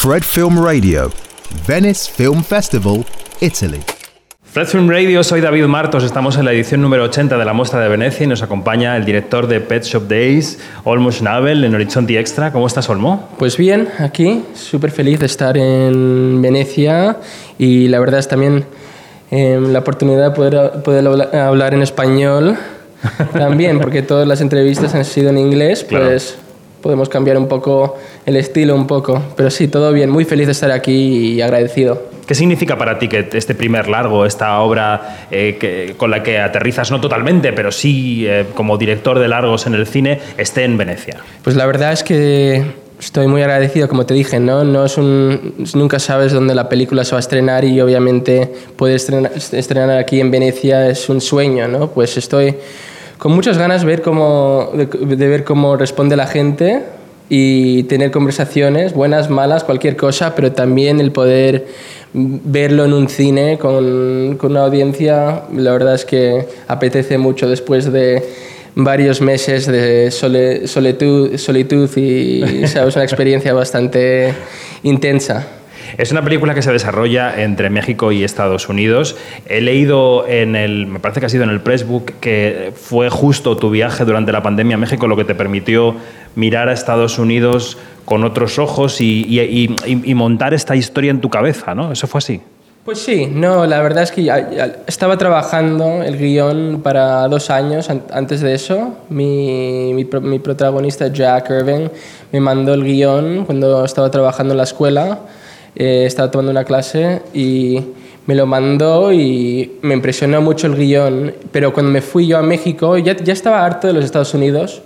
Fred Film Radio, Venice Film Festival, Italy. Fred Film Radio, soy David Martos, estamos en la edición número 80 de la muestra de Venecia y nos acompaña el director de Pet Shop Days, Olmo Schnabel, en Horizonte Extra. ¿Cómo estás, Olmo? Pues bien, aquí, súper feliz de estar en Venecia y la verdad es también eh, la oportunidad de poder, poder hablar en español también, porque todas las entrevistas han sido en inglés, pues podemos cambiar un poco el estilo, un poco. Pero sí, todo bien, muy feliz de estar aquí y agradecido. ¿Qué significa para ti que este primer largo, esta obra eh, con la que aterrizas, no totalmente, pero sí eh, como director de largos en el cine, esté en Venecia? Pues la verdad es que estoy muy agradecido, como te dije, ¿no? no es un, nunca sabes dónde la película se va a estrenar y obviamente poder estrenar, estrenar aquí en Venecia es un sueño, ¿no? Pues estoy con muchas ganas ver cómo, de, ver cómo responde la gente y tener conversaciones, buenas, malas, cualquier cosa, pero también el poder verlo en un cine con, con una audiencia, la verdad es que apetece mucho después de varios meses de solitud, solitud y ¿sabes? una experiencia bastante intensa. Es una película que se desarrolla entre México y Estados Unidos. He leído en el, me parece que ha sido en el Pressbook, que fue justo tu viaje durante la pandemia a México lo que te permitió mirar a Estados Unidos con otros ojos y, montar esta historia en tu cabeza, ¿no? ¿Eso fue así? Pues sí, no, la verdad es que estaba trabajando el guion para dos años antes de eso. Mi, mi, mi, protagonista Jack Irving me mandó el guion cuando estaba trabajando en la escuela eh, estaba tomando una clase y me lo mandó y me impresionó mucho el guion, pero cuando me fui yo a México ya, ya estaba harto de los Estados Unidos.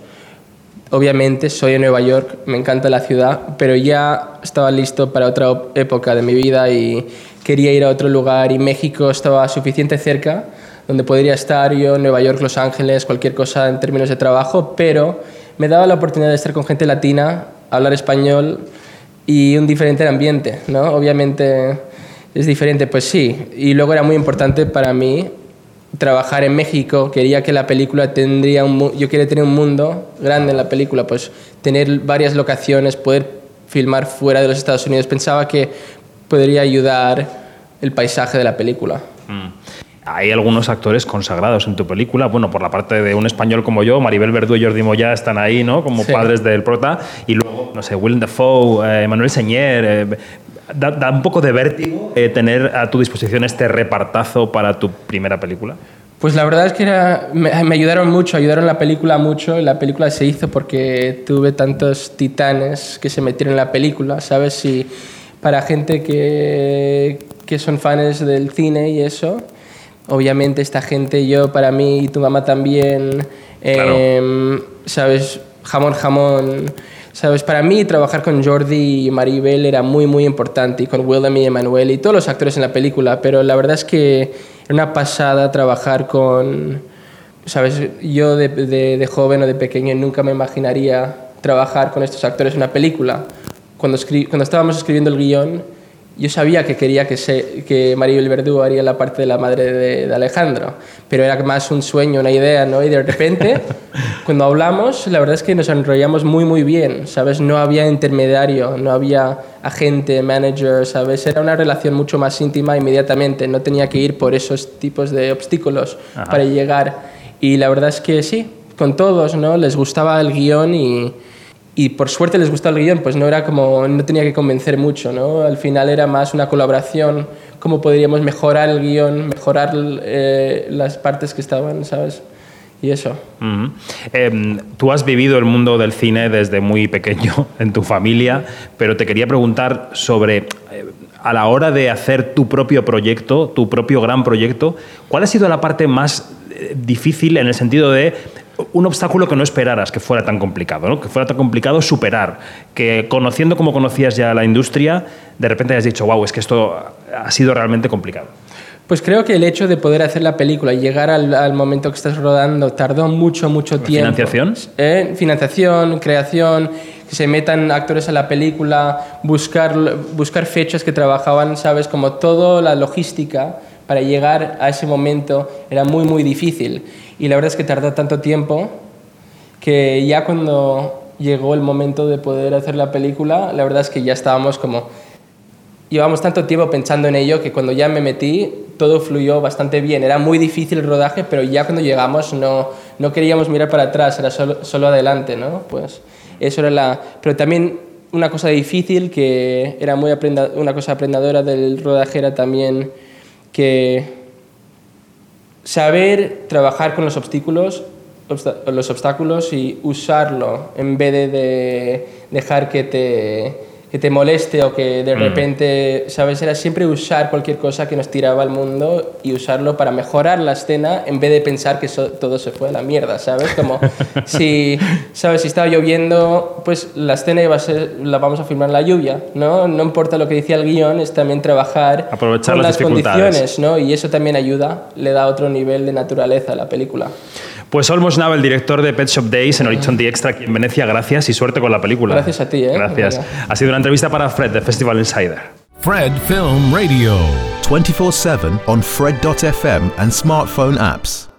Obviamente soy de Nueva York, me encanta la ciudad, pero ya estaba listo para otra época de mi vida y quería ir a otro lugar y México estaba suficiente cerca donde podría estar yo, Nueva York, Los Ángeles, cualquier cosa en términos de trabajo, pero me daba la oportunidad de estar con gente latina, hablar español, y un diferente ambiente, ¿no? Obviamente es diferente, pues sí. Y luego era muy importante para mí trabajar en México, quería que la película tendría un... Yo quería tener un mundo grande en la película, pues tener varias locaciones, poder filmar fuera de los Estados Unidos. Pensaba que podría ayudar el paisaje de la película. Mm. Hay algunos actores consagrados en tu película. Bueno, por la parte de un español como yo, Maribel Verdú y Jordi Moya están ahí, ¿no? Como padres del prota. Y luego, no sé, Willem Dafoe, eh, Manuel Señer. Eh, da, un poco de vértigo eh, tener a tu disposición este repartazo para tu primera película. Pues la verdad es que me, ayudaron mucho, ayudaron la película mucho. La película se hizo porque tuve tantos titanes que se metieron en la película, ¿sabes? Y para gente que, que son fans del cine y eso, obviamente esta gente, yo para mí y tu mamá también, em, ¿sabes? Jamón, jamón. ¿Sabes? Para mí trabajar con Jordi y Maribel era muy, muy importante, y con Willem y Emanuel y todos los actores en la película, pero la verdad es que era una pasada trabajar con, ¿sabes? Yo de, de, joven o de pequeño nunca me imaginaría trabajar con estos actores en una película. Cuando, cuando estábamos escribiendo el guion, yo sabía que quería que, se, que Maribel Verdú haría la parte de la madre de, Alejandro, pero era más un sueño, una idea, ¿no? Y de repente, cuando hablamos, la verdad es que nos enrollamos muy, muy bien, ¿sabes? No había intermediario, no había agente, manager, ¿sabes? Era una relación mucho más íntima inmediatamente, no tenía que ir por esos tipos de obstáculos para llegar. Y la verdad es que sí, con todos, ¿no? Les gustaba el guion y y por suerte les gustó el guion, pues no era como, no tenía que convencer mucho, ¿no? Al final era más una colaboración, cómo podríamos mejorar el guion, mejorar eh, las partes que estaban, ¿sabes? Y eso. Em, tú has vivido el mundo del cine desde muy pequeño en tu familia, pero te quería preguntar sobre, eh, a la hora de hacer tu propio proyecto, tu propio gran proyecto, ¿cuál ha sido la parte más eh, difícil en el sentido de un obstáculo que no esperaras que fuera tan complicado, ¿no? que fuera tan complicado superar, que conociendo como conocías ya la industria, de repente hayas dicho, wow, es que esto ha sido realmente complicado. Pues creo que el hecho de poder hacer la película y llegar al, momento que estás rodando tardó mucho, mucho tiempo. ¿Financiación? Eh, financiación, creación, que se metan actores a la película, buscar, buscar fechas que trabajaban, ¿sabes? Como toda la logística para llegar a ese momento era muy, muy difícil. Y la verdad es que tardó tanto tiempo que ya cuando llegó el momento de poder hacer la película, la verdad es que ya estábamos como... Llevamos tanto tiempo pensando en ello que cuando ya me metí todo fluyó bastante bien. Era muy difícil el rodaje, pero ya cuando llegamos no, no queríamos mirar para atrás, era solo, solo adelante, ¿no? Pues eso era la... Pero también una cosa difícil que era muy aprenda, una cosa aprendedora del rodaje era también que saber trabajar con los obstáculos, los obstáculos y usarlo en vez de dejar que te que te moleste o que de mm. repente, ¿sabes? Era siempre usar cualquier cosa que nos tiraba al mundo y usarlo para mejorar la escena en vez de pensar que todo se fue a la mierda, ¿sabes? Como si, ¿sabes? Si estaba lloviendo, pues la escena iba a ser, la vamos a filmar en la lluvia, ¿no? No importa lo que decía el guion, es también trabajar Aprovechar con las, las condiciones, ¿no? Y eso también ayuda, le da otro nivel de naturaleza a la película. Pues Olmos Nava, el director de Pet Shop Days en Horizon The Extra aquí en Venecia, gracias y suerte con la película. Gracias a ti, ¿eh? Gracias. Ha sido una entrevista para Fred de Festival Insider. Fred Film Radio. 24-7 on Fred.fm and smartphone apps.